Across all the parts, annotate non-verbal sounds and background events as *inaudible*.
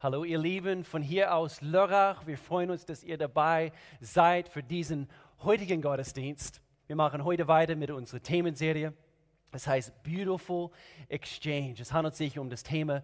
Hallo ihr Lieben von hier aus Lörrach. Wir freuen uns, dass ihr dabei seid für diesen heutigen Gottesdienst. Wir machen heute weiter mit unserer Themenserie. Es heißt Beautiful Exchange. Es handelt sich um das Thema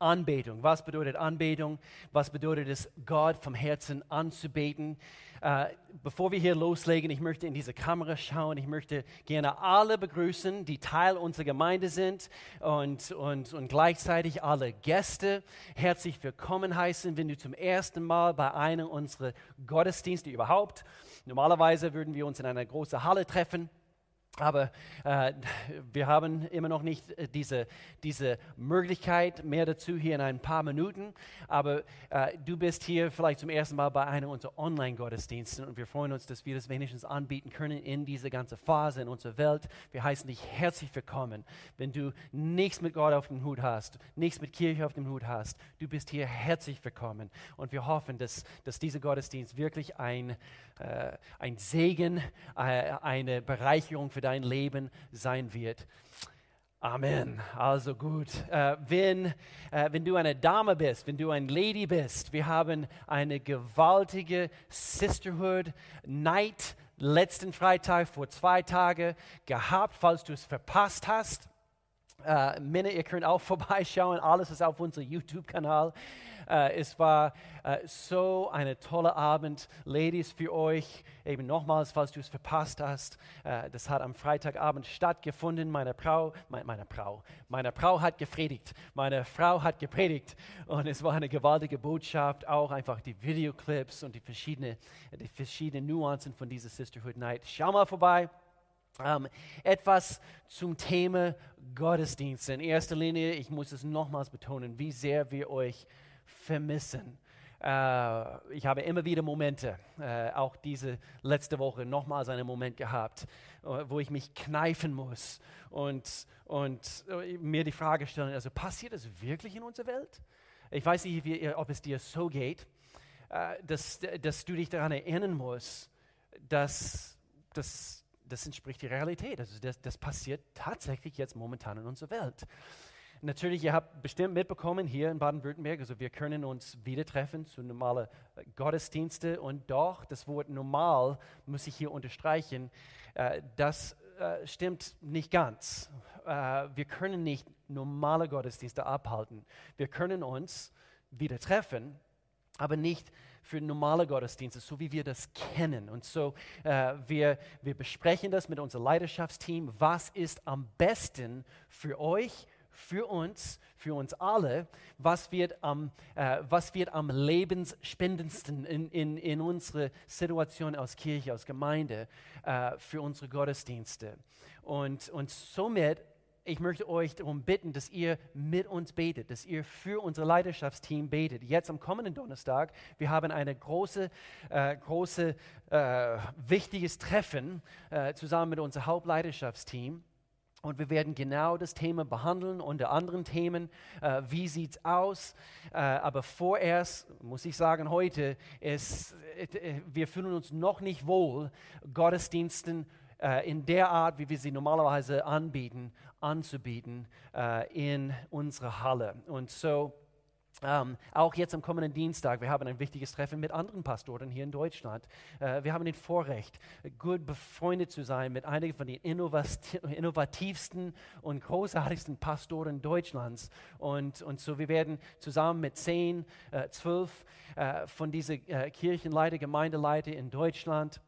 Anbetung. Was bedeutet Anbetung? Was bedeutet es, Gott vom Herzen anzubeten? Äh, bevor wir hier loslegen, ich möchte in diese Kamera schauen. Ich möchte gerne alle begrüßen, die Teil unserer Gemeinde sind und, und, und gleichzeitig alle Gäste herzlich willkommen heißen, wenn du zum ersten Mal bei einem unserer Gottesdienste überhaupt. Normalerweise würden wir uns in einer großen Halle treffen. Aber äh, wir haben immer noch nicht äh, diese, diese Möglichkeit, mehr dazu hier in ein paar Minuten. Aber äh, du bist hier vielleicht zum ersten Mal bei einem unserer Online-Gottesdienste und wir freuen uns, dass wir das wenigstens anbieten können in dieser ganzen Phase in unserer Welt. Wir heißen dich herzlich willkommen. Wenn du nichts mit Gott auf dem Hut hast, nichts mit Kirche auf dem Hut hast, du bist hier herzlich willkommen. Und wir hoffen, dass, dass dieser Gottesdienst wirklich ein äh, ein Segen, äh, eine Bereicherung für dein Leben sein wird. Amen. Also gut. Äh, wenn, äh, wenn du eine Dame bist, wenn du ein Lady bist, wir haben eine gewaltige Sisterhood Night letzten Freitag vor zwei Tagen gehabt, falls du es verpasst hast. Äh, Männer, ihr könnt auch *laughs* vorbeischauen. Alles ist auf unserem YouTube-Kanal. Äh, es war äh, so ein toller Abend. Ladies, für euch, eben nochmals, falls du es verpasst hast, das hat am Freitagabend stattgefunden. Meine Frau, meine, meine Frau, meine Frau hat gefredigt. Meine Frau hat gepredigt. Und es war eine gewaltige Botschaft. Auch einfach die Videoclips und die verschiedenen, die verschiedenen Nuancen von dieser Sisterhood Night. Schau mal vorbei. Ähm, etwas zum Thema Gottesdienst. In erster Linie, ich muss es nochmals betonen, wie sehr wir euch vermissen. Äh, ich habe immer wieder Momente, äh, auch diese letzte Woche nochmals einen Moment gehabt, äh, wo ich mich kneifen muss und, und äh, mir die Frage stellen, also passiert das wirklich in unserer Welt? Ich weiß nicht, wie, ob es dir so geht, äh, dass, dass du dich daran erinnern musst, dass, dass das entspricht der Realität. Also das, das passiert tatsächlich jetzt momentan in unserer Welt. Natürlich, ihr habt bestimmt mitbekommen hier in Baden-Württemberg, also wir können uns wieder treffen zu normalen äh, Gottesdiensten und doch, das Wort normal muss ich hier unterstreichen, äh, das äh, stimmt nicht ganz. Äh, wir können nicht normale Gottesdienste abhalten. Wir können uns wieder treffen, aber nicht für normale Gottesdienste, so wie wir das kennen. Und so, äh, wir, wir besprechen das mit unserem Leidenschaftsteam. Was ist am besten für euch für uns, für uns alle, was wird am, äh, was wird am lebensspendendsten in, in, in unserer Situation als Kirche, als Gemeinde, äh, für unsere Gottesdienste. Und, und somit ich möchte euch darum bitten, dass ihr mit uns betet, dass ihr für unser Leidenschaftsteam betet. Jetzt am kommenden Donnerstag, wir haben ein große, äh, große, äh, wichtiges Treffen äh, zusammen mit unserem Hauptleidenschaftsteam. Und wir werden genau das Thema behandeln, unter anderen Themen. Äh, wie sieht es aus? Äh, aber vorerst muss ich sagen, heute ist, äh, wir fühlen uns noch nicht wohl, Gottesdiensten äh, in der Art, wie wir sie normalerweise anbieten, anzubieten äh, in unserer Halle. Und so ähm, auch jetzt am kommenden Dienstag, wir haben ein wichtiges Treffen mit anderen Pastoren hier in Deutschland. Äh, wir haben den Vorrecht, gut befreundet zu sein mit einigen von den innovativsten und großartigsten Pastoren Deutschlands. Und, und so, wir werden zusammen mit zehn, äh, zwölf äh, von diesen äh, Kirchenleiter, Gemeindeleiter in Deutschland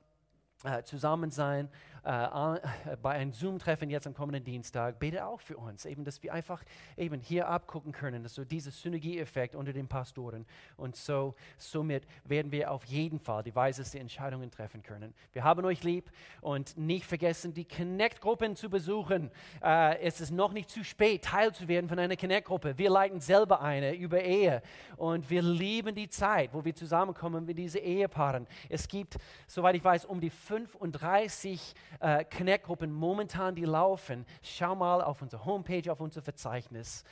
äh, zusammen sein äh, bei einem Zoom-Treffen jetzt am kommenden Dienstag, bete auch für uns, eben, dass wir einfach eben hier abgucken können, dass so dieser Synergieeffekt unter den Pastoren und so, somit werden wir auf jeden Fall die weiseste Entscheidungen treffen können. Wir haben euch lieb und nicht vergessen, die Connect-Gruppen zu besuchen. Äh, es ist noch nicht zu spät, Teil zu werden von einer Connect-Gruppe. Wir leiten selber eine über Ehe und wir lieben die Zeit, wo wir zusammenkommen mit diesen Ehepaaren. Es gibt, soweit ich weiß, um die 35 äh, Connect-Gruppen momentan, die laufen. Schau mal auf unsere Homepage, auf unser Verzeichnis.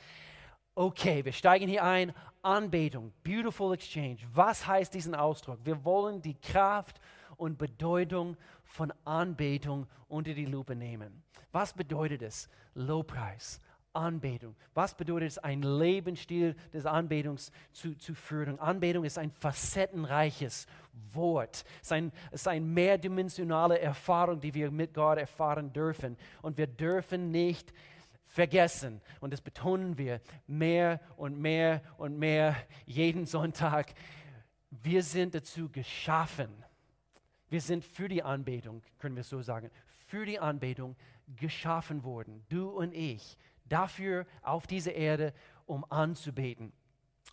Okay, wir steigen hier ein. Anbetung, Beautiful Exchange. Was heißt diesen Ausdruck? Wir wollen die Kraft und Bedeutung von Anbetung unter die Lupe nehmen. Was bedeutet es? Lobpreis, Anbetung. Was bedeutet es, ein Lebensstil des Anbetungs zu, zu führen? Anbetung ist ein facettenreiches Wort. Es ist, ein, es ist eine mehrdimensionale Erfahrung, die wir mit Gott erfahren dürfen. Und wir dürfen nicht vergessen, und das betonen wir mehr und mehr und mehr jeden Sonntag, wir sind dazu geschaffen. Wir sind für die Anbetung, können wir so sagen, für die Anbetung geschaffen worden. Du und ich dafür auf dieser Erde, um anzubeten.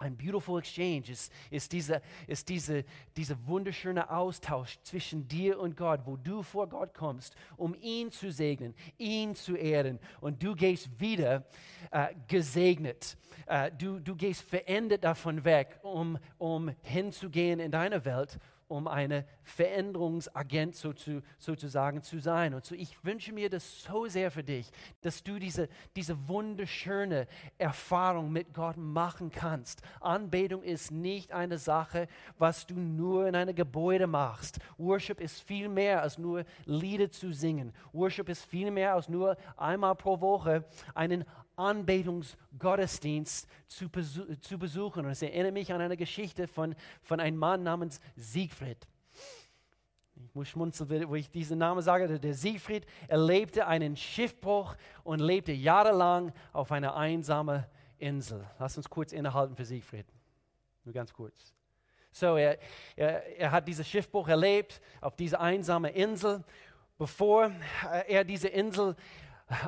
Ein beautiful exchange ist, ist, dieser, ist diese, dieser wunderschöne Austausch zwischen dir und Gott, wo du vor Gott kommst, um ihn zu segnen, ihn zu ehren. Und du gehst wieder äh, gesegnet. Äh, du, du gehst verändert davon weg, um, um hinzugehen in deine Welt um eine Veränderungsagent so zu, sozusagen zu sein. Und so, ich wünsche mir das so sehr für dich, dass du diese, diese wunderschöne Erfahrung mit Gott machen kannst. Anbetung ist nicht eine Sache, was du nur in einem Gebäude machst. Worship ist viel mehr als nur Lieder zu singen. Worship ist viel mehr als nur einmal pro Woche einen Anbetungsgottesdienst zu, zu besuchen. Und es erinnert mich an eine Geschichte von, von einem Mann namens Siegfried. Ich muss schmunzeln, wo ich diesen Namen sage. Der Siegfried erlebte einen Schiffbruch und lebte jahrelang auf einer einsamen Insel. Lass uns kurz innehalten für Siegfried. Nur ganz kurz. So, er, er, er hat diesen Schiffbruch erlebt auf dieser einsamen Insel. Bevor er diese Insel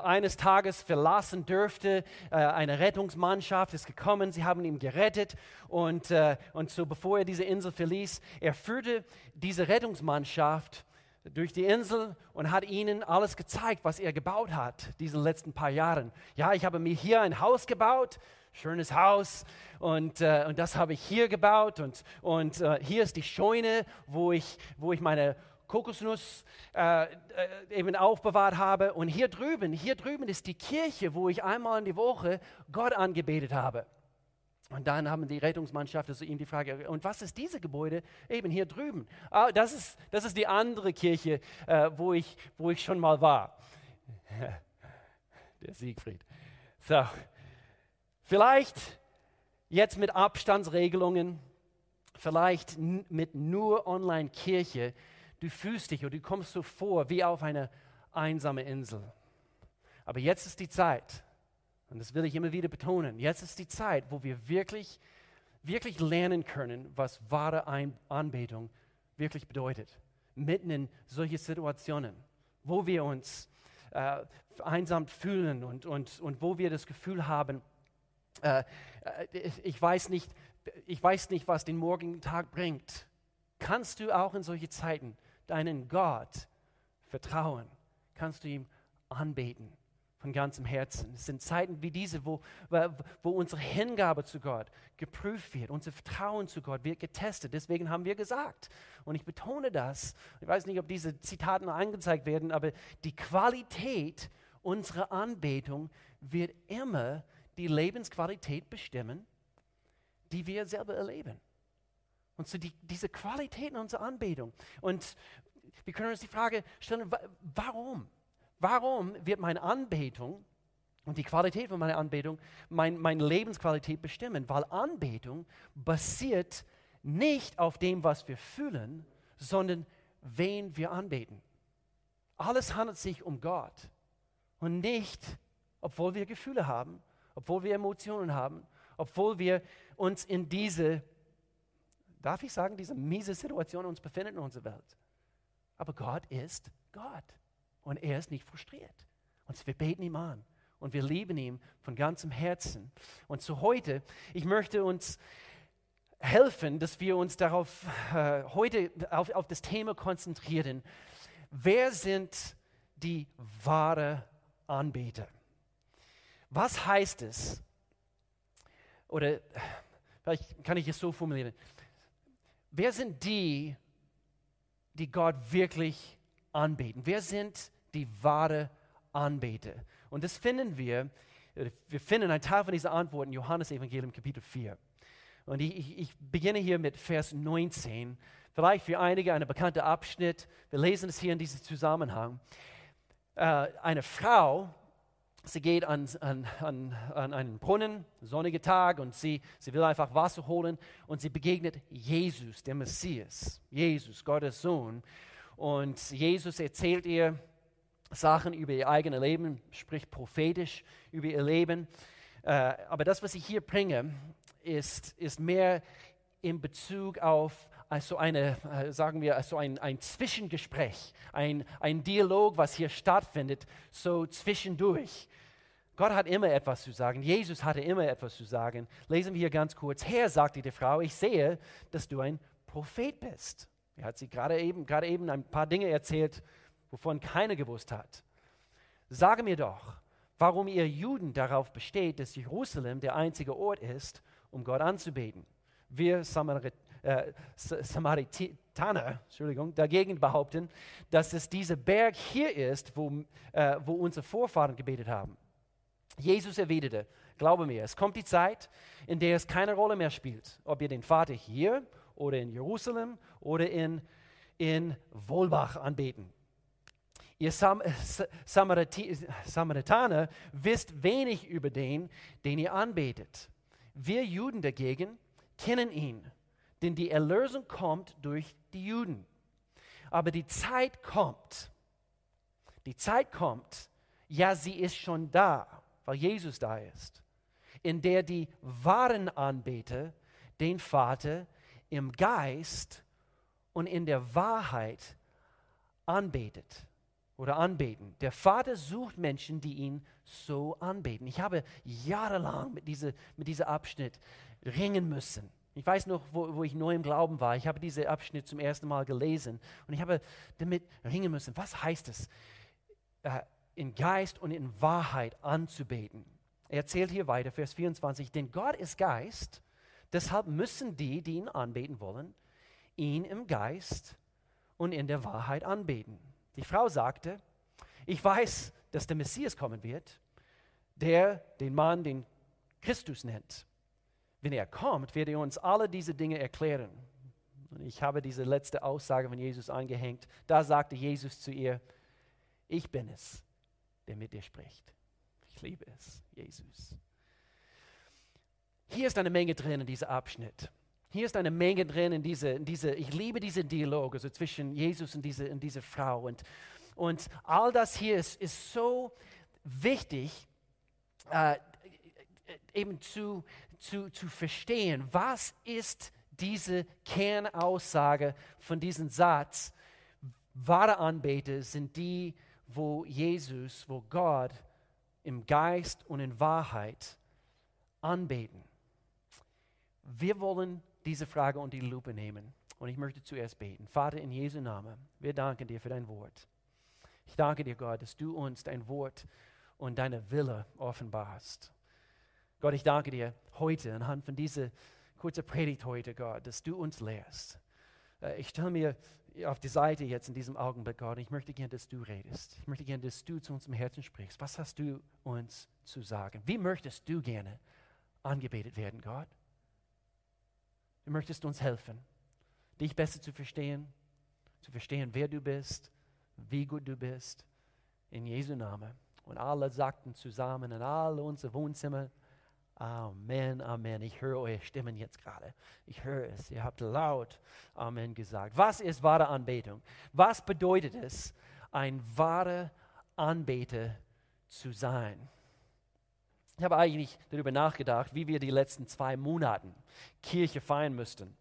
eines Tages verlassen dürfte. Äh, eine Rettungsmannschaft ist gekommen, sie haben ihn gerettet und, äh, und so bevor er diese Insel verließ, er führte diese Rettungsmannschaft durch die Insel und hat ihnen alles gezeigt, was er gebaut hat, diese letzten paar Jahren. Ja, ich habe mir hier ein Haus gebaut, schönes Haus und, äh, und das habe ich hier gebaut und, und äh, hier ist die Scheune, wo ich, wo ich meine Kokosnuss äh, äh, eben aufbewahrt habe. Und hier drüben, hier drüben ist die Kirche, wo ich einmal in die Woche Gott angebetet habe. Und dann haben die Rettungsmannschaft also ihm die Frage, und was ist diese Gebäude? Eben hier drüben. Ah, das, ist, das ist die andere Kirche, äh, wo, ich, wo ich schon mal war. *laughs* Der Siegfried. So, vielleicht jetzt mit Abstandsregelungen, vielleicht mit nur Online-Kirche, Du fühlst dich oder du kommst so vor wie auf eine einsame Insel. Aber jetzt ist die Zeit, und das will ich immer wieder betonen, jetzt ist die Zeit, wo wir wirklich, wirklich lernen können, was wahre Anbetung wirklich bedeutet. Mitten in solche Situationen, wo wir uns äh, einsam fühlen und, und, und wo wir das Gefühl haben, äh, äh ich, weiß nicht, ich weiß nicht, was den morgigen Tag bringt. Kannst du auch in solche Zeiten deinen Gott vertrauen, kannst du ihm anbeten von ganzem Herzen. Es sind Zeiten wie diese, wo, wo unsere Hingabe zu Gott geprüft wird, unser Vertrauen zu Gott wird getestet. Deswegen haben wir gesagt, und ich betone das, ich weiß nicht, ob diese Zitaten angezeigt werden, aber die Qualität unserer Anbetung wird immer die Lebensqualität bestimmen, die wir selber erleben. Und so die, diese Qualität in unserer Anbetung. Und wir können uns die Frage stellen, warum? Warum wird meine Anbetung und die Qualität von meiner Anbetung mein, meine Lebensqualität bestimmen? Weil Anbetung basiert nicht auf dem, was wir fühlen, sondern wen wir anbeten. Alles handelt sich um Gott und nicht, obwohl wir Gefühle haben, obwohl wir Emotionen haben, obwohl wir uns in diese darf ich sagen, diese miese Situation uns befinden in unserer Welt. Aber Gott ist Gott und er ist nicht frustriert. Und wir beten ihm an und wir lieben ihn von ganzem Herzen. Und so heute, ich möchte uns helfen, dass wir uns darauf äh, heute auf, auf das Thema konzentrieren. Wer sind die wahre Anbeter? Was heißt es? Oder vielleicht kann ich es so formulieren. Wer sind die, die Gott wirklich anbeten? Wer sind die wahre Anbeter? Und das finden wir, wir finden einen Teil von dieser Antwort in Johannes Evangelium Kapitel 4. Und ich, ich, beginne hier mit Vers 19. Vielleicht für einige ein bekannter Abschnitt. Wir lesen es hier in diesem Zusammenhang. Äh, eine Frau sie geht an, an, an, an einen Brunnen, sonniger Tag, und sie, sie will einfach Wasser holen und sie begegnet Jesus, der Messias, Jesus, Gottes Sohn. Und Jesus erzählt ihr Sachen über ihr eigenes Leben, spricht prophetisch über ihr Leben. Äh, aber das, was ich hier bringe, ist, ist mehr in Bezug auf also eine, äh, sagen wir, also ein, ein Zwischengespräch, ein, ein Dialog, was hier stattfindet, so zwischendurch. Gott hat immer etwas zu sagen. Jesus hatte immer etwas zu sagen. Lesen wir hier ganz kurz. Herr, sagte die Frau, ich sehe, dass du ein Prophet bist. Er hat sie gerade eben, gerade eben ein paar Dinge erzählt, wovon keiner gewusst hat. Sage mir doch, warum ihr Juden darauf besteht, dass Jerusalem der einzige Ort ist, um Gott anzubeten. Wir Samarit äh, Samaritaner Entschuldigung, dagegen behaupten, dass es dieser Berg hier ist, wo, äh, wo unsere Vorfahren gebetet haben. Jesus erwiderte, glaube mir, es kommt die Zeit, in der es keine Rolle mehr spielt, ob ihr den Vater hier oder in Jerusalem oder in, in Wohlbach anbeten. Ihr Sam Samaritaner wisst wenig über den, den ihr anbetet. Wir Juden dagegen kennen ihn, denn die Erlösung kommt durch die Juden. Aber die Zeit kommt, die Zeit kommt, ja, sie ist schon da weil Jesus da ist, in der die wahren Anbeter den Vater im Geist und in der Wahrheit anbetet oder anbeten. Der Vater sucht Menschen, die ihn so anbeten. Ich habe jahrelang mit, diese, mit diesem Abschnitt ringen müssen. Ich weiß noch, wo, wo ich neu im Glauben war. Ich habe diesen Abschnitt zum ersten Mal gelesen und ich habe damit ringen müssen. Was heißt es? Äh, in Geist und in Wahrheit anzubeten. Er erzählt hier weiter, Vers 24, denn Gott ist Geist, deshalb müssen die, die ihn anbeten wollen, ihn im Geist und in der Wahrheit anbeten. Die Frau sagte, ich weiß, dass der Messias kommen wird, der den Mann den Christus nennt. Wenn er kommt, wird er uns alle diese Dinge erklären. Und ich habe diese letzte Aussage von Jesus angehängt. Da sagte Jesus zu ihr, ich bin es, der mit dir spricht. Ich liebe es, Jesus. Hier ist eine Menge drin in diesem Abschnitt. Hier ist eine Menge drin in diese, in diese ich liebe diese Dialog also zwischen Jesus und dieser und diese Frau. Und, und all das hier ist, ist so wichtig, äh, eben zu, zu, zu verstehen, was ist diese Kernaussage von diesem Satz. Wahre Anbeter sind die, wo Jesus, wo Gott im Geist und in Wahrheit anbeten. Wir wollen diese Frage unter die Lupe nehmen. Und ich möchte zuerst beten. Vater, in Jesu Namen, wir danken dir für dein Wort. Ich danke dir, Gott, dass du uns dein Wort und deine Wille offenbarst. Gott, ich danke dir heute anhand von dieser kurzen Predigt heute, Gott, dass du uns lehrst. Äh, ich stelle mir auf die Seite jetzt in diesem Augenblick, Gott. Ich möchte gerne, dass du redest. Ich möchte gerne, dass du zu unserem Herzen sprichst. Was hast du uns zu sagen? Wie möchtest du gerne angebetet werden, Gott? Du möchtest uns helfen, dich besser zu verstehen, zu verstehen, wer du bist, wie gut du bist. In Jesu Namen. Und alle sagten zusammen in alle unsere Wohnzimmer, Amen, Amen. Ich höre eure Stimmen jetzt gerade. Ich höre es. Ihr habt laut Amen gesagt. Was ist wahre Anbetung? Was bedeutet es, ein wahrer Anbeter zu sein? Ich habe eigentlich darüber nachgedacht, wie wir die letzten zwei Monate Kirche feiern müssten.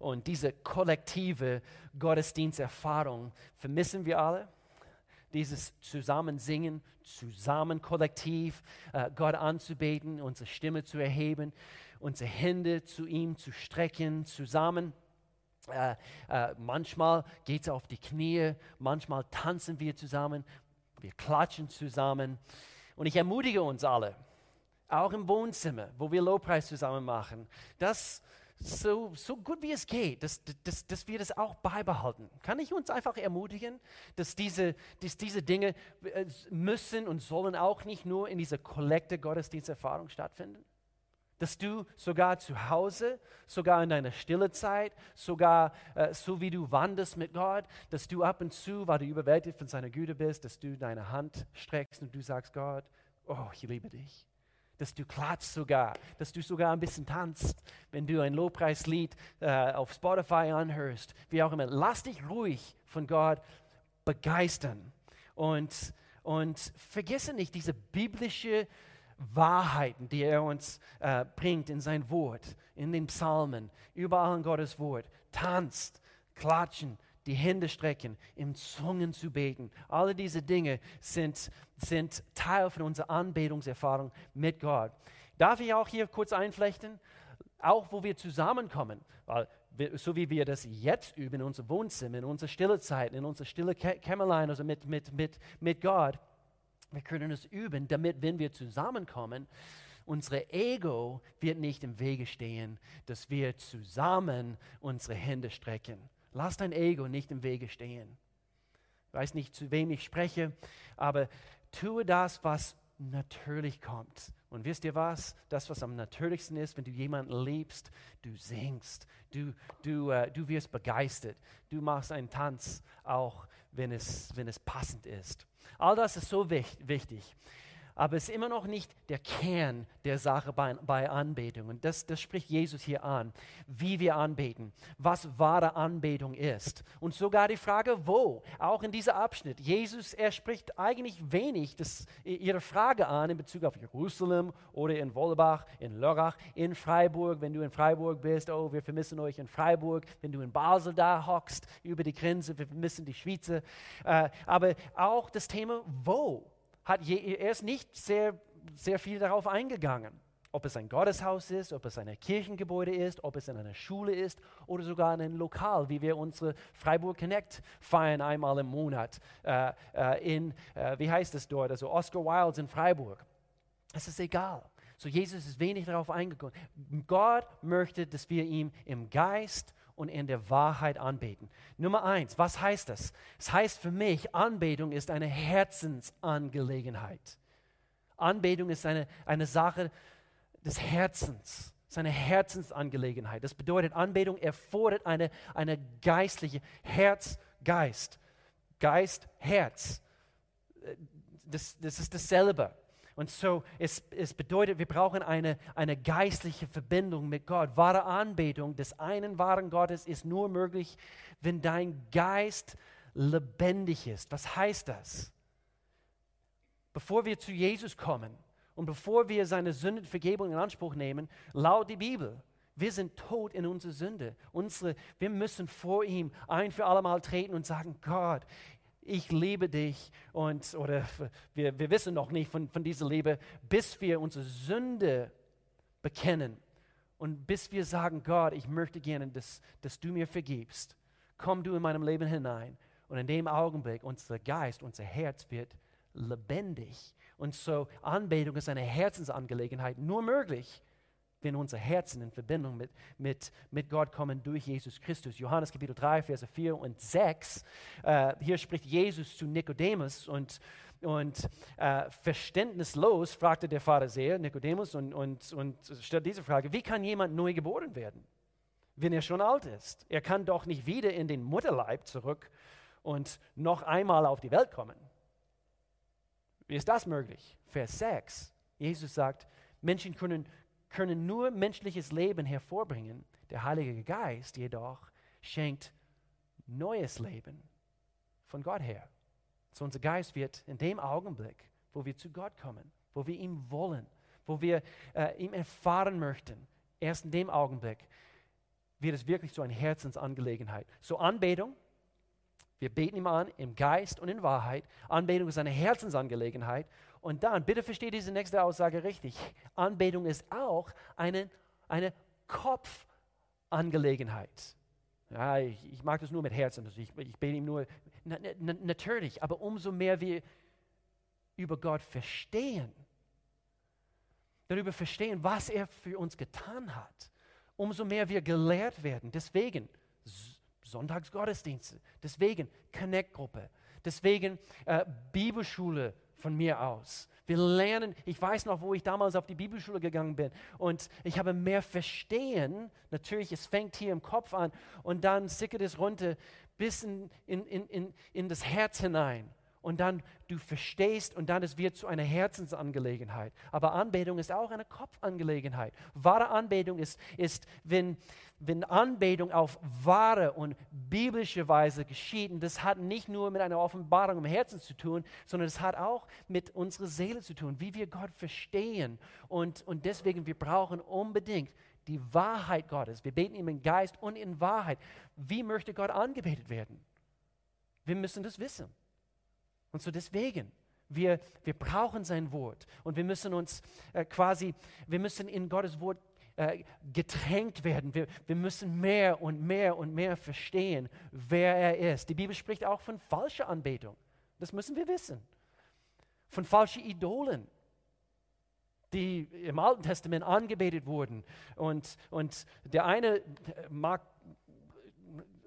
Und diese kollektive Gottesdiensterfahrung vermissen wir alle dieses Zusammensingen, zusammen kollektiv äh, Gott anzubeten, unsere Stimme zu erheben, unsere Hände zu ihm zu strecken, zusammen. Äh, äh, manchmal geht es auf die Knie, manchmal tanzen wir zusammen, wir klatschen zusammen. Und ich ermutige uns alle, auch im Wohnzimmer, wo wir Lobpreis zusammen machen, das so, so gut wie es geht, dass, dass, dass wir das auch beibehalten. Kann ich uns einfach ermutigen, dass diese, dass diese Dinge äh, müssen und sollen auch nicht nur in dieser Kollekte Gottesdiensterfahrung stattfinden? Dass du sogar zu Hause, sogar in deiner stille Zeit, sogar äh, so wie du wanderst mit Gott, dass du ab und zu, weil du überwältigt von seiner Güte bist, dass du deine Hand streckst und du sagst, Gott, oh, ich liebe dich. Dass du klatschst sogar, dass du sogar ein bisschen tanzt, wenn du ein Lobpreislied äh, auf Spotify anhörst, wie auch immer. Lass dich ruhig von Gott begeistern. Und, und vergesse nicht diese biblische Wahrheiten, die er uns äh, bringt in sein Wort, in den Psalmen, überall in Gottes Wort. Tanzt, klatschen, die Hände strecken, im Zungen zu beten. Alle diese Dinge sind, sind Teil von unserer Anbetungserfahrung mit Gott. Darf ich auch hier kurz einflechten? Auch wo wir zusammenkommen, weil so wie wir das jetzt üben in unserem Wohnzimmer, in unserer stille Zeit, in unserer stille Kämmerlein, also mit, mit, mit, mit Gott, wir können es üben, damit, wenn wir zusammenkommen, unsere Ego wird nicht im Wege stehen, dass wir zusammen unsere Hände strecken. Lass dein Ego nicht im Wege stehen. Ich weiß nicht, zu wem ich spreche, aber tue das, was natürlich kommt. Und wisst ihr was? Das, was am natürlichsten ist, wenn du jemanden liebst, du singst, du, du, uh, du wirst begeistert, du machst einen Tanz, auch wenn es, wenn es passend ist. All das ist so wichtig aber es ist immer noch nicht der Kern der Sache bei, bei Anbetung. Und das, das spricht Jesus hier an, wie wir anbeten, was wahre Anbetung ist. Und sogar die Frage, wo, auch in diesem Abschnitt. Jesus, er spricht eigentlich wenig das, ihre Frage an in Bezug auf Jerusalem oder in Wollebach, in Lörrach, in Freiburg. Wenn du in Freiburg bist, oh, wir vermissen euch in Freiburg. Wenn du in Basel da hockst, über die Grenze, wir vermissen die Schweizer. Äh, aber auch das Thema, wo hat je, er ist nicht sehr, sehr viel darauf eingegangen. Ob es ein Gotteshaus ist, ob es ein Kirchengebäude ist, ob es in einer Schule ist oder sogar in einem Lokal, wie wir unsere Freiburg Connect feiern einmal im Monat äh, äh, in, äh, wie heißt es dort, also Oscar Wildes in Freiburg. Es ist egal. So Jesus ist wenig darauf eingegangen. Gott möchte, dass wir ihm im Geist und in der Wahrheit anbeten. Nummer eins, was heißt das? Es heißt für mich, Anbetung ist eine Herzensangelegenheit. Anbetung ist eine, eine Sache des Herzens. Ist eine Herzensangelegenheit. Das bedeutet, Anbetung erfordert eine, eine geistliche Herz, Geist. Geist, Herz. Das, das ist dasselbe. Und so, es, es bedeutet, wir brauchen eine, eine geistliche Verbindung mit Gott. Wahre Anbetung des einen wahren Gottes ist nur möglich, wenn dein Geist lebendig ist. Was heißt das? Bevor wir zu Jesus kommen und bevor wir seine Sündenvergebung in Anspruch nehmen, laut die Bibel, wir sind tot in unserer Sünde. Unsere, wir müssen vor ihm ein für alle Mal treten und sagen, Gott, ich liebe dich und oder wir, wir wissen noch nicht von, von dieser Liebe, bis wir unsere Sünde bekennen und bis wir sagen, Gott, ich möchte gerne, dass, dass du mir vergibst. Komm du in meinem Leben hinein. Und in dem Augenblick, unser Geist, unser Herz wird lebendig. Und so Anbetung ist eine Herzensangelegenheit, nur möglich, wenn unser Herzen in Verbindung mit, mit, mit Gott kommen durch Jesus Christus. Johannes Kapitel 3, Verse 4 und 6. Äh, hier spricht Jesus zu Nikodemus und, und äh, verständnislos fragte der Pharisäer Nikodemus und, und, und stellt diese Frage, wie kann jemand neu geboren werden, wenn er schon alt ist? Er kann doch nicht wieder in den Mutterleib zurück und noch einmal auf die Welt kommen. Wie ist das möglich? Vers 6. Jesus sagt, Menschen können, können nur menschliches Leben hervorbringen. Der Heilige Geist jedoch schenkt neues Leben von Gott her. So unser Geist wird in dem Augenblick, wo wir zu Gott kommen, wo wir ihn wollen, wo wir äh, ihn erfahren möchten, erst in dem Augenblick wird es wirklich so eine Herzensangelegenheit. So Anbetung, wir beten ihm an im Geist und in Wahrheit. Anbetung ist eine Herzensangelegenheit und dann, bitte versteht diese nächste Aussage richtig, Anbetung ist auch eine, eine Kopfangelegenheit. Ja, ich, ich, mag das nur mit Herzen, also ich, ich bete ihm nur, na, na, natürlich, aber umso mehr wir über Gott verstehen, darüber verstehen, was er für uns getan hat, umso mehr wir gelehrt werden. Deswegen Sonntagsgottesdienste, deswegen Connect-Gruppe, deswegen äh, Bibelschule von mir aus. Wir lernen, ich weiß noch, wo ich damals auf die Bibelschule gegangen bin und ich habe mehr Verstehen. Natürlich, es fängt hier im Kopf an und dann sickert es runter bis in, in, in, in das Herz hinein und dann du verstehst und dann es wird zu einer Herzensangelegenheit. Aber Anbetung ist auch eine Kopfangelegenheit. Wahre Anbetung ist, ist wenn, wenn Anbetung auf wahre und biblische Weise geschieht. Und das hat nicht nur mit einer Offenbarung im Herzen zu tun, sondern es hat auch mit unserer Seele zu tun, wie wir Gott verstehen. Und, und deswegen, wir brauchen unbedingt die Wahrheit Gottes. Wir beten ihm in Geist und in Wahrheit. Wie möchte Gott angebetet werden? Wir müssen das wissen. Und so deswegen, wir, wir brauchen sein Wort und wir müssen uns äh, quasi, wir müssen in Gottes Wort äh, getränkt werden. Wir, wir müssen mehr und mehr und mehr verstehen, wer er ist. Die Bibel spricht auch von falscher Anbetung. Das müssen wir wissen. Von falschen Idolen, die im Alten Testament angebetet wurden. Und, und der eine mag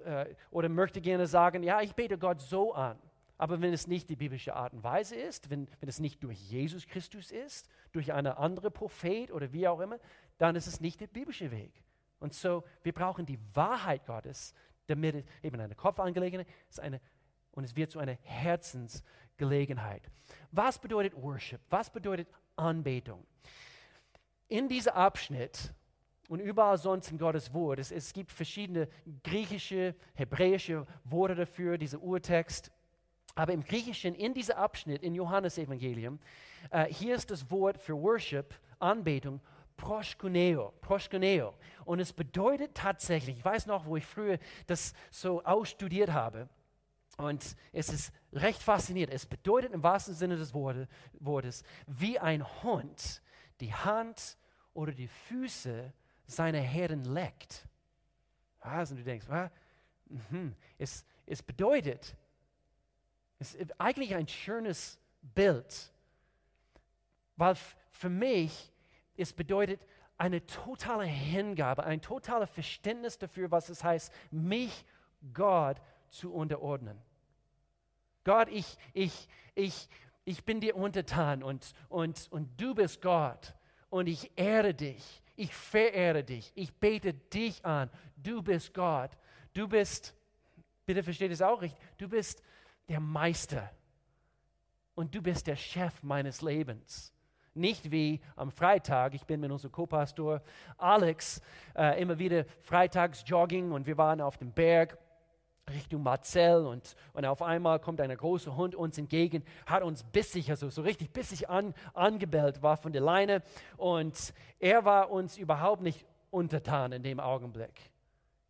äh, oder möchte gerne sagen, ja, ich bete Gott so an. Aber wenn es nicht die biblische Art und Weise ist, wenn, wenn es nicht durch Jesus Christus ist, durch eine andere Prophet oder wie auch immer, dann ist es nicht der biblische Weg. Und so, wir brauchen die Wahrheit Gottes, damit es eben eine Kopfangelegenheit ist eine, und es wird zu einer Herzensgelegenheit. Was bedeutet Worship? Was bedeutet Anbetung? In diesem Abschnitt und überall sonst in Gottes Wort, es, es gibt verschiedene griechische, hebräische Worte dafür, dieser Urtext. Aber im Griechischen, in diesem Abschnitt, in Johannes Evangelium, äh, hier ist das Wort für Worship, Anbetung, proskuneo, proskuneo. Und es bedeutet tatsächlich, ich weiß noch, wo ich früher das so ausstudiert habe, und es ist recht faszinierend. Es bedeutet im wahrsten Sinne des Wortes, wie ein Hund die Hand oder die Füße seiner Herren leckt. Also du denkst, ah, mh, es, es bedeutet, es ist eigentlich ein schönes Bild, weil für mich es bedeutet eine totale Hingabe, ein totales Verständnis dafür, was es heißt, mich Gott zu unterordnen. Gott, ich, ich, ich, ich bin dir untertan und, und, und du bist Gott und ich ehre dich, ich verehre dich, ich bete dich an, du bist Gott, du bist, bitte versteht es auch richtig, du bist der Meister und du bist der Chef meines Lebens. Nicht wie am Freitag, ich bin mit unserem Co-Pastor Alex äh, immer wieder freitags jogging und wir waren auf dem Berg Richtung Marcel und, und auf einmal kommt ein großer Hund uns entgegen, hat uns bissig, also so richtig bissig an, angebellt, war von der Leine und er war uns überhaupt nicht untertan in dem Augenblick.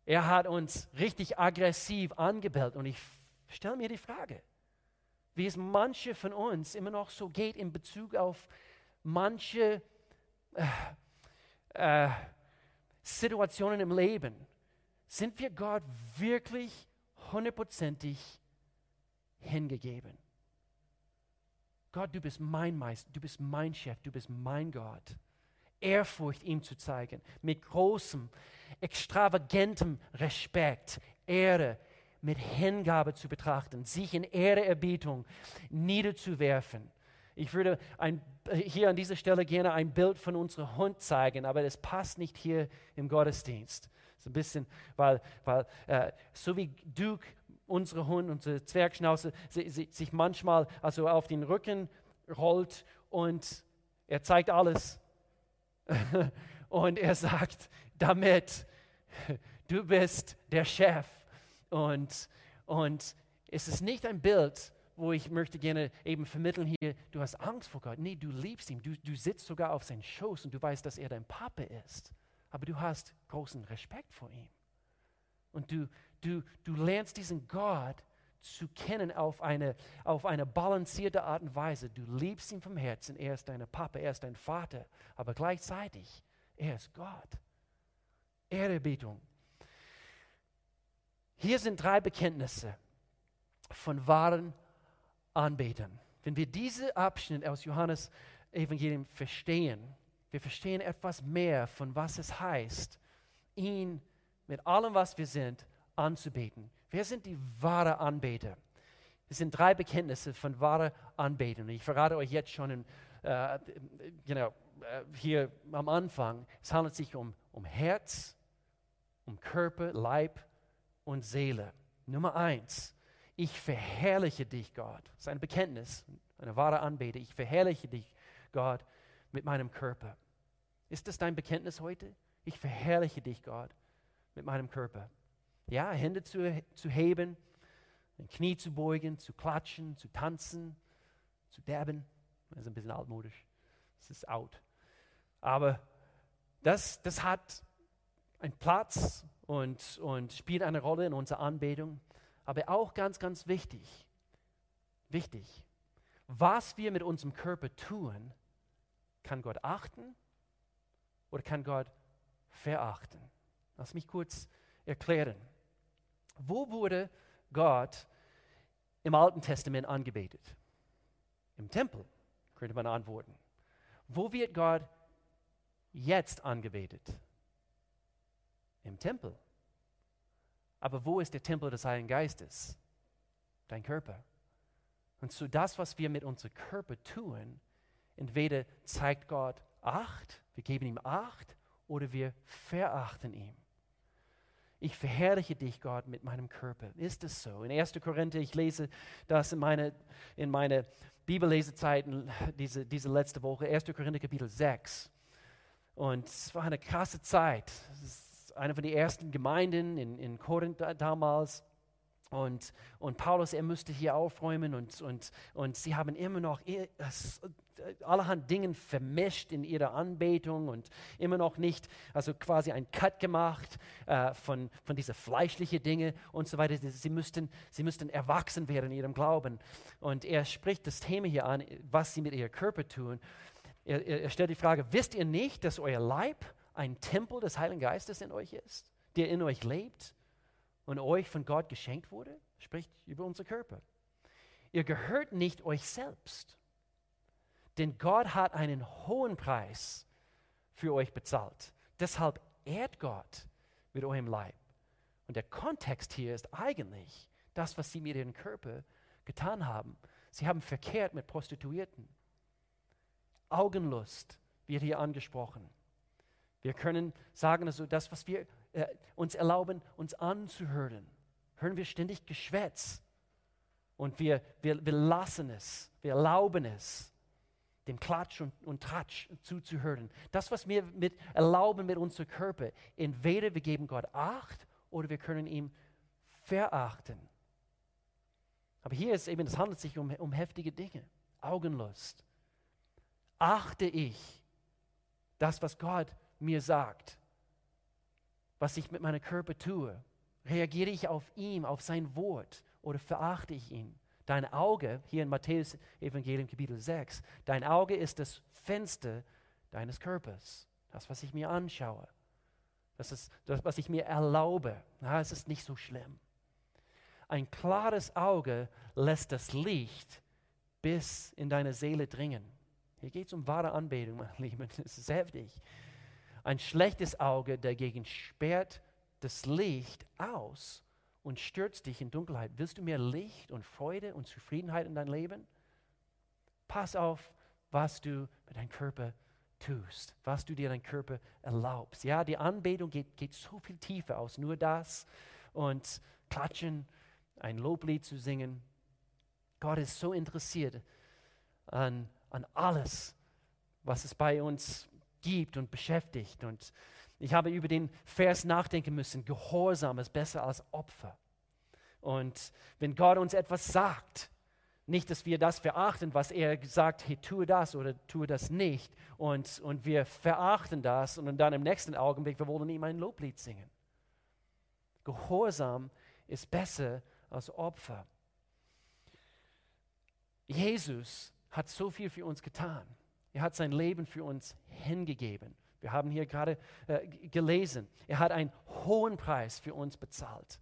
Er hat uns richtig aggressiv angebellt und ich stelle mir die Frage, wie es manche von uns immer noch so geht in Bezug auf manche äh, äh, Situationen im Leben. Sind wir Gott wirklich hundertprozentig hingegeben? Gott, du bist mein Meister, du bist mein Chef, du bist mein Gott. Ehrfurcht ihm zu zeigen, mit großem, extravagentem Respekt, Ehre, mit Hingabe zu betrachten, sich in Ehrerbietung niederzuwerfen. Ich würde ein, hier an dieser Stelle gerne ein Bild von unserem Hund zeigen, aber das passt nicht hier im Gottesdienst. So ein bisschen, weil, weil äh, so wie Duke, unsere Hund, unsere Zwergschnauze, sie, sie, sich manchmal also auf den Rücken rollt und er zeigt alles. *laughs* und er sagt damit, du bist der Chef und, und es ist nicht ein Bild, wo ich möchte gerne eben vermitteln hier, du hast Angst vor Gott. Nee, du liebst ihn. Du, du sitzt sogar auf seinen Schoß und du weißt, dass er dein Papa ist. Aber du hast großen Respekt vor ihm. Und du, du, du lernst diesen Gott zu kennen auf eine, auf eine balancierte Art und Weise. Du liebst ihn vom Herzen. Er ist dein Papa, er ist dein Vater. Aber gleichzeitig, er ist Gott. Ehrerbietung. Hier sind drei Bekenntnisse von wahren Anbetern. Wenn wir diese Abschnitt aus Johannes Evangelium verstehen, wir verstehen etwas mehr von was es heißt, ihn mit allem, was wir sind, anzubeten. Wer sind die wahren Anbeter? Es sind drei Bekenntnisse von wahrer Anbetung. Ich verrate euch jetzt schon in, äh, äh, hier am Anfang, es handelt sich um, um Herz, um Körper, Leib und Seele. Nummer eins, ich verherrliche dich, Gott. Das ist ein Bekenntnis, eine wahre Anbetung. Ich verherrliche dich, Gott, mit meinem Körper. Ist das dein Bekenntnis heute? Ich verherrliche dich, Gott, mit meinem Körper. Ja, Hände zu, zu heben, ein Knie zu beugen, zu klatschen, zu tanzen, zu derben. Das ist ein bisschen altmodisch. Das ist out. Aber das, das hat einen Platz und, und spielt eine Rolle in unserer Anbetung. Aber auch ganz, ganz wichtig, wichtig, was wir mit unserem Körper tun, kann Gott achten oder kann Gott verachten. Lass mich kurz erklären. Wo wurde Gott im Alten Testament angebetet? Im Tempel, könnte man antworten. Wo wird Gott jetzt angebetet? Im Tempel. Aber wo ist der Tempel des Heiligen Geistes? Dein Körper. Und so das, was wir mit unserem Körper tun, entweder zeigt Gott Acht, wir geben ihm Acht, oder wir verachten ihn. Ich verherrliche dich, Gott, mit meinem Körper. Ist es so? In 1. Korinther, ich lese das in meine, in meine Bibellesezeiten, diese, diese letzte Woche, 1. Korinther Kapitel 6. Und es war eine krasse Zeit. Es eine von den ersten Gemeinden in, in Korinth damals. Und, und Paulus, er müsste hier aufräumen und, und, und sie haben immer noch allerhand Dingen vermischt in ihrer Anbetung und immer noch nicht, also quasi ein Cut gemacht äh, von, von diesen fleischlichen Dingen und so weiter. Sie müssten, sie müssten erwachsen werden in ihrem Glauben. Und er spricht das Thema hier an, was sie mit ihrem Körper tun. Er, er stellt die Frage, wisst ihr nicht, dass euer Leib ein Tempel des Heiligen Geistes in euch ist, der in euch lebt? und euch von Gott geschenkt wurde, spricht über unsere Körper. Ihr gehört nicht euch selbst, denn Gott hat einen hohen Preis für euch bezahlt. Deshalb ehrt Gott mit eurem Leib. Und der Kontext hier ist eigentlich das, was sie mit ihrem Körper getan haben. Sie haben verkehrt mit Prostituierten. Augenlust wird hier angesprochen. Wir können sagen, also das, was wir äh, uns erlauben, uns anzuhören, hören wir ständig Geschwätz. Und wir, wir, wir lassen es, wir erlauben es, dem Klatsch und, und Tratsch zuzuhören. Das, was wir mit erlauben mit unserem Körper, entweder wir geben Gott Acht oder wir können ihn verachten. Aber hier ist eben, es handelt sich um, um heftige Dinge. Augenlust. Achte ich das, was Gott mir sagt? was ich mit meinem Körper tue? Reagiere ich auf ihn, auf sein Wort oder verachte ich ihn? Dein Auge, hier in Matthäus Evangelium Kapitel 6, dein Auge ist das Fenster deines Körpers. Das, was ich mir anschaue. Das ist das, was ich mir erlaube. Na, es ist nicht so schlimm. Ein klares Auge lässt das Licht bis in deine Seele dringen. Hier geht es um wahre Anbetung, meine Lieben. Es ist heftig. Ein schlechtes Auge dagegen sperrt das Licht aus und stürzt dich in Dunkelheit. Willst du mehr Licht und Freude und Zufriedenheit in dein Leben? Pass auf, was du mit deinem Körper tust, was du dir deinem Körper erlaubst. Ja, die Anbetung geht, geht so viel tiefer aus, nur das und klatschen, ein Loblied zu singen. Gott ist so interessiert an, an alles, was es bei uns gibt und beschäftigt. Und ich habe über den Vers nachdenken müssen, Gehorsam ist besser als Opfer. Und wenn Gott uns etwas sagt, nicht, dass wir das verachten, was er sagt, hey, tue das oder tue das nicht. Und, und wir verachten das und dann im nächsten Augenblick, wir wollen ihm ein Loblied singen. Gehorsam ist besser als Opfer. Jesus hat so viel für uns getan. Er hat sein Leben für uns hingegeben. Wir haben hier gerade äh, gelesen. Er hat einen hohen Preis für uns bezahlt.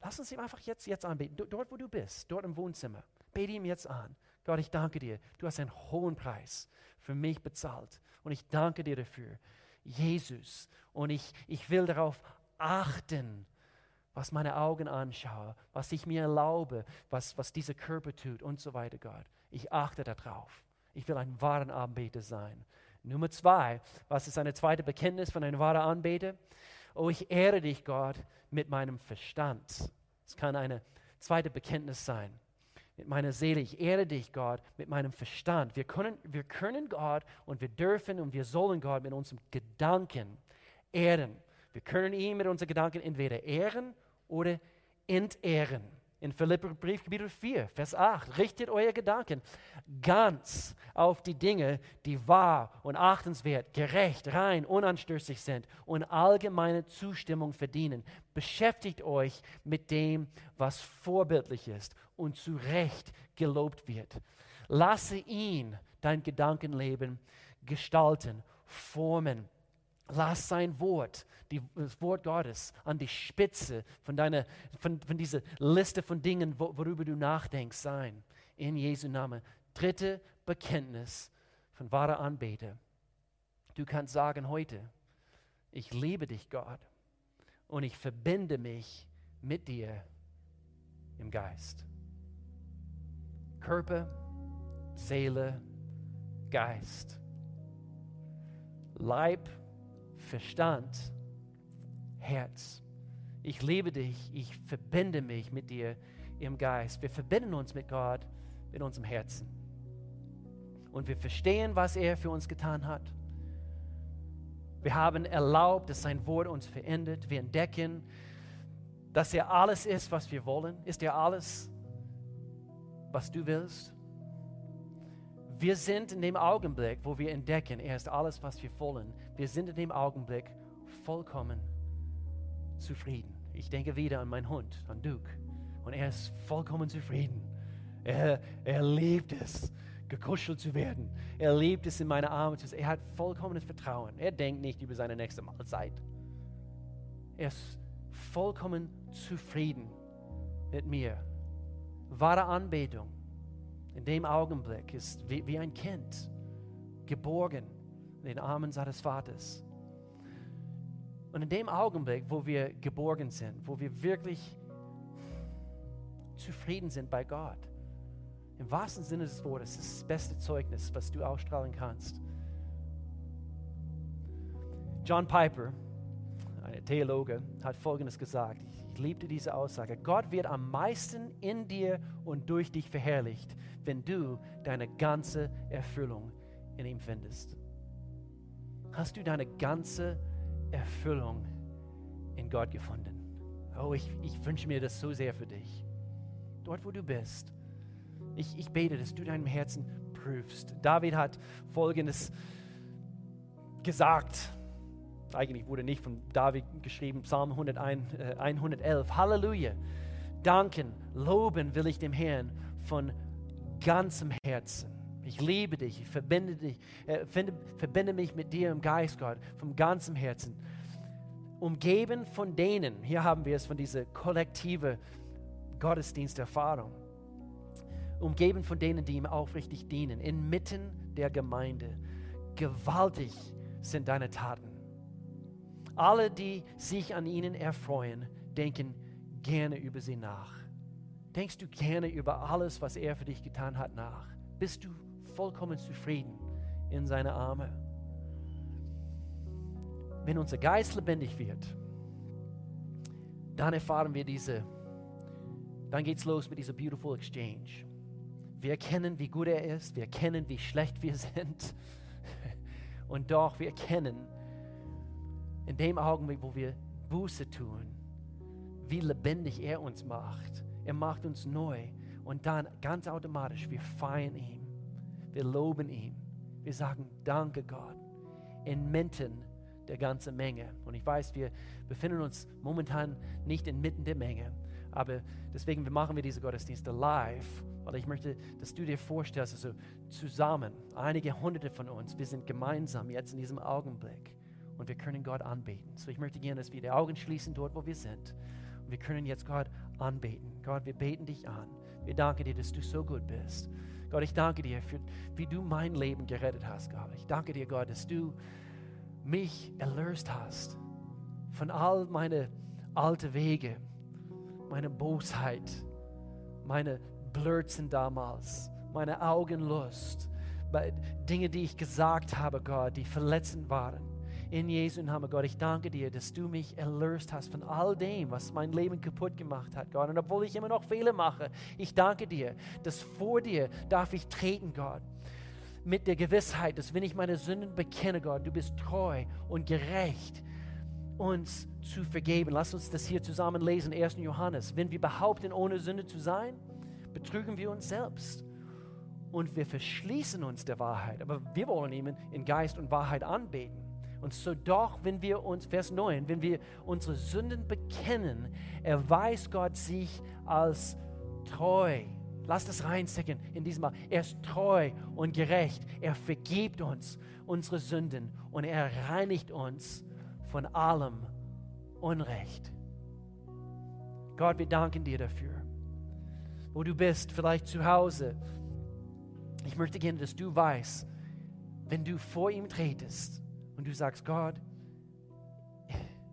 Lass uns ihm einfach jetzt, jetzt anbeten. Dort, wo du bist, dort im Wohnzimmer. Bete ihm jetzt an. Gott, ich danke dir. Du hast einen hohen Preis für mich bezahlt. Und ich danke dir dafür. Jesus. Und ich, ich will darauf achten, was meine Augen anschaue, was ich mir erlaube, was, was dieser Körper tut und so weiter, Gott. Ich achte darauf. Ich will ein wahrer Anbeter sein. Nummer zwei, was ist eine zweite Bekenntnis von einem wahren Anbeter? Oh, ich ehre dich, Gott, mit meinem Verstand. Es kann eine zweite Bekenntnis sein. Mit meiner Seele, ich ehre dich, Gott, mit meinem Verstand. Wir können, wir können Gott und wir dürfen und wir sollen Gott mit unserem Gedanken ehren. Wir können ihn mit unseren Gedanken entweder ehren oder entehren. In Philipper Brief Kapitel 4, Vers 8, richtet euer Gedanken ganz auf die Dinge, die wahr und achtenswert, gerecht, rein, unanstößig sind und allgemeine Zustimmung verdienen. Beschäftigt euch mit dem, was vorbildlich ist und zu Recht gelobt wird. Lasse ihn dein Gedankenleben gestalten, formen Lass sein Wort, die, das Wort Gottes, an die Spitze von, deiner, von, von dieser Liste von Dingen, wo, worüber du nachdenkst, sein. In Jesu Namen. Dritte Bekenntnis von wahrer Anbeter. Du kannst sagen heute, ich liebe dich, Gott, und ich verbinde mich mit dir im Geist. Körper, Seele, Geist. Leib, Verstand, Herz. Ich liebe dich, ich verbinde mich mit dir im Geist. Wir verbinden uns mit Gott in unserem Herzen. Und wir verstehen, was er für uns getan hat. Wir haben erlaubt, dass sein Wort uns verändert. Wir entdecken, dass er alles ist, was wir wollen. Ist er alles, was du willst? Wir sind in dem Augenblick, wo wir entdecken, er ist alles, was wir wollen. Wir sind in dem Augenblick vollkommen zufrieden. Ich denke wieder an meinen Hund, an Duke. Und er ist vollkommen zufrieden. Er, er liebt es, gekuschelt zu werden. Er liebt es, in meine Arme zu sein. Er hat vollkommenes Vertrauen. Er denkt nicht über seine nächste Mahlzeit. Er ist vollkommen zufrieden mit mir. Wahre Anbetung in dem Augenblick ist wie, wie ein Kind geborgen in den Armen seines Vaters. Und in dem Augenblick, wo wir geborgen sind, wo wir wirklich zufrieden sind bei Gott, im wahrsten Sinne des Wortes, ist das beste Zeugnis, was du ausstrahlen kannst. John Piper, ein Theologe, hat Folgendes gesagt. Ich liebte diese Aussage. Gott wird am meisten in dir und durch dich verherrlicht, wenn du deine ganze Erfüllung in ihm findest. Hast du deine ganze Erfüllung in Gott gefunden? Oh, ich, ich wünsche mir das so sehr für dich. Dort, wo du bist. Ich, ich bete, dass du deinem Herzen prüfst. David hat Folgendes gesagt eigentlich wurde nicht von David geschrieben, Psalm 101, äh, 111. Halleluja. Danken, loben will ich dem Herrn von ganzem Herzen. Ich liebe dich, ich verbinde, dich, äh, finde, verbinde mich mit dir im Geist, Gott, von ganzem Herzen. Umgeben von denen, hier haben wir es von dieser kollektive Gottesdiensterfahrung, umgeben von denen, die ihm aufrichtig dienen, inmitten der Gemeinde. Gewaltig sind deine Taten. Alle, die sich an ihnen erfreuen, denken gerne über sie nach. Denkst du gerne über alles, was er für dich getan hat, nach? Bist du vollkommen zufrieden in seine Arme? Wenn unser Geist lebendig wird, dann erfahren wir diese, dann geht es los mit dieser beautiful exchange. Wir erkennen, wie gut er ist, wir erkennen, wie schlecht wir *laughs* sind. Und doch, wir erkennen, in dem Augenblick, wo wir Buße tun, wie lebendig er uns macht. Er macht uns neu. Und dann ganz automatisch, wir feiern ihn. Wir loben ihn. Wir sagen, danke Gott. Inmitten der ganzen Menge. Und ich weiß, wir befinden uns momentan nicht inmitten der Menge. Aber deswegen machen wir diese Gottesdienste live, weil ich möchte, dass du dir vorstellst, also zusammen, einige hunderte von uns, wir sind gemeinsam jetzt in diesem Augenblick und wir können Gott anbeten. So ich möchte gerne, dass wir die Augen schließen dort, wo wir sind. Und wir können jetzt Gott anbeten. Gott, wir beten dich an. Wir danken dir, dass du so gut bist. Gott, ich danke dir, für, wie du mein Leben gerettet hast, Gott. Ich danke dir, Gott, dass du mich erlöst hast von all meinen alten Wege, meine Bosheit, meine Blödsinn damals, meine Augenlust, Dinge, die ich gesagt habe, Gott, die verletzend waren. In Jesu Namen, Gott, ich danke dir, dass du mich erlöst hast von all dem, was mein Leben kaputt gemacht hat, Gott. Und obwohl ich immer noch Fehler mache, ich danke dir, dass vor dir darf ich treten, Gott. Mit der Gewissheit, dass wenn ich meine Sünden bekenne, Gott, du bist treu und gerecht, uns zu vergeben. Lass uns das hier zusammen lesen, 1. Johannes. Wenn wir behaupten, ohne Sünde zu sein, betrügen wir uns selbst und wir verschließen uns der Wahrheit. Aber wir wollen ihn in Geist und Wahrheit anbeten. Und so doch, wenn wir uns, Vers 9, wenn wir unsere Sünden bekennen, erweist Gott sich als treu. Lass das reinstecken in diesem Mal. Er ist treu und gerecht. Er vergibt uns unsere Sünden und er reinigt uns von allem Unrecht. Gott, wir danken dir dafür. Wo du bist, vielleicht zu Hause, ich möchte gerne, dass du weißt, wenn du vor ihm tretest und du sagst, Gott,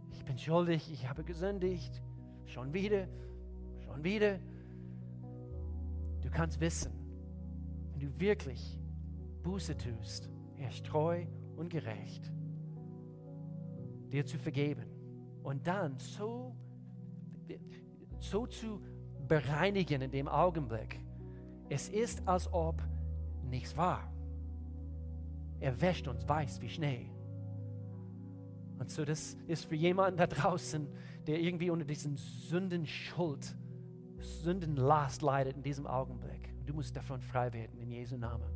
ich bin schuldig, ich habe gesündigt, schon wieder, schon wieder. Du kannst wissen, wenn du wirklich Buße tust, er ist treu und gerecht, dir zu vergeben und dann so, so zu bereinigen in dem Augenblick. Es ist, als ob nichts war. Er wäscht uns weiß wie Schnee. Und so, das ist für jemanden da draußen, der irgendwie unter diesen Sündenschuld, Sündenlast leidet in diesem Augenblick. Du musst davon frei werden in Jesu Namen.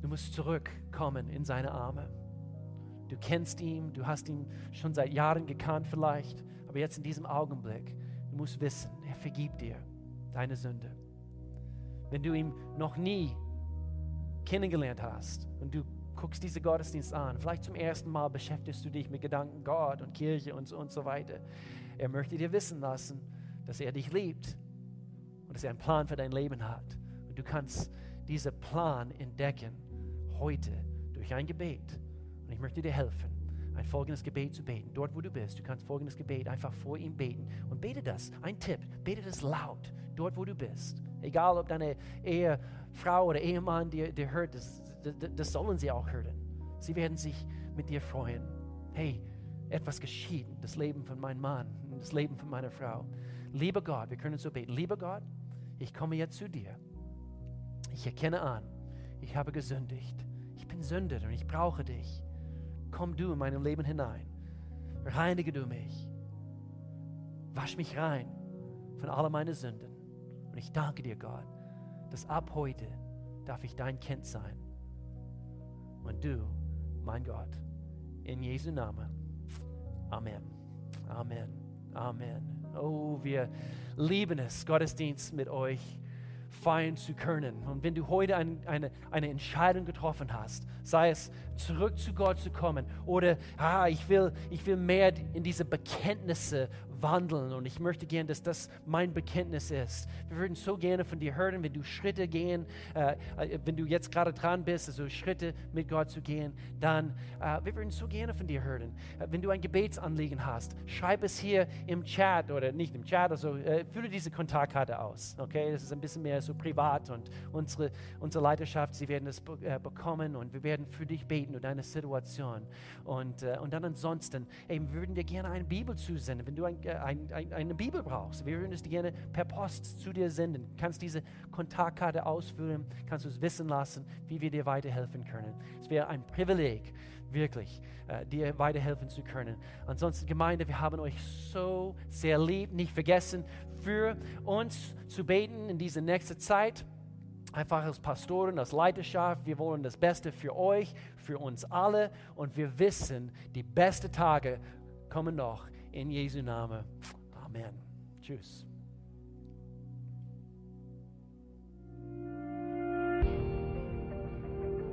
Du musst zurückkommen in seine Arme. Du kennst ihn, du hast ihn schon seit Jahren gekannt vielleicht, aber jetzt in diesem Augenblick, du musst wissen, er vergibt dir deine Sünde wenn du ihn noch nie kennengelernt hast und du guckst diese Gottesdienst an, vielleicht zum ersten Mal beschäftigst du dich mit Gedanken Gott und Kirche und so, und so weiter. Er möchte dir wissen lassen, dass er dich liebt und dass er einen Plan für dein Leben hat. Und du kannst diesen Plan entdecken heute durch ein Gebet. Und ich möchte dir helfen, ein folgendes Gebet zu beten. Dort, wo du bist, du kannst folgendes Gebet einfach vor ihm beten. Und bete das. Ein Tipp, bete das laut, dort, wo du bist. Egal, ob deine Ehefrau oder Ehemann dir, dir hört, das, das, sollen sie auch hören. Sie werden sich mit dir freuen. Hey, etwas geschieht, das Leben von meinem Mann, das Leben von meiner Frau. Lieber Gott, wir können so beten. Lieber Gott, ich komme jetzt zu dir. Ich erkenne an, ich habe gesündigt. Ich bin Sünder und ich brauche dich. Komm du in mein Leben hinein. Reinige du mich. Wasch mich rein von all meinen Sünden. Und ich danke dir, Gott, dass ab heute darf ich dein Kind sein. Und du, mein Gott, in Jesu Namen. Amen. Amen. Amen. Oh, wir lieben es, Gottesdienst mit euch feiern zu können. Und wenn du heute ein, eine, eine Entscheidung getroffen hast, sei es zurück zu Gott zu kommen oder ah, ich, will, ich will mehr in diese Bekenntnisse wandeln und ich möchte gerne, dass das mein Bekenntnis ist. Wir würden so gerne von dir hören, wenn du Schritte gehen, äh, äh, wenn du jetzt gerade dran bist, also Schritte mit Gott zu gehen, dann äh, wir würden so gerne von dir hören. Äh, wenn du ein Gebetsanliegen hast, schreib es hier im Chat oder nicht im Chat, also äh, fülle diese Kontaktkarte aus. Okay, das ist ein bisschen mehr so privat und unsere, unsere Leiterschaft, sie werden es be äh, bekommen und wir werden für dich beten und deine Situation. Und, und dann ansonsten, ey, wir würden dir gerne eine Bibel zusenden. Wenn du ein ein, ein, eine Bibel brauchst, wir würden es gerne per Post zu dir senden. Du kannst diese Kontaktkarte ausfüllen, kannst uns wissen lassen, wie wir dir weiterhelfen können. Es wäre ein Privileg, wirklich, äh, dir weiterhelfen zu können. Ansonsten, Gemeinde, wir haben euch so sehr lieb. Nicht vergessen, für uns zu beten in dieser nächsten Zeit einfach als Pastoren, als Leiterschaft, wir wollen das Beste für euch, für uns alle und wir wissen, die besten Tage kommen noch. In Jesu Namen. Amen. Tschüss.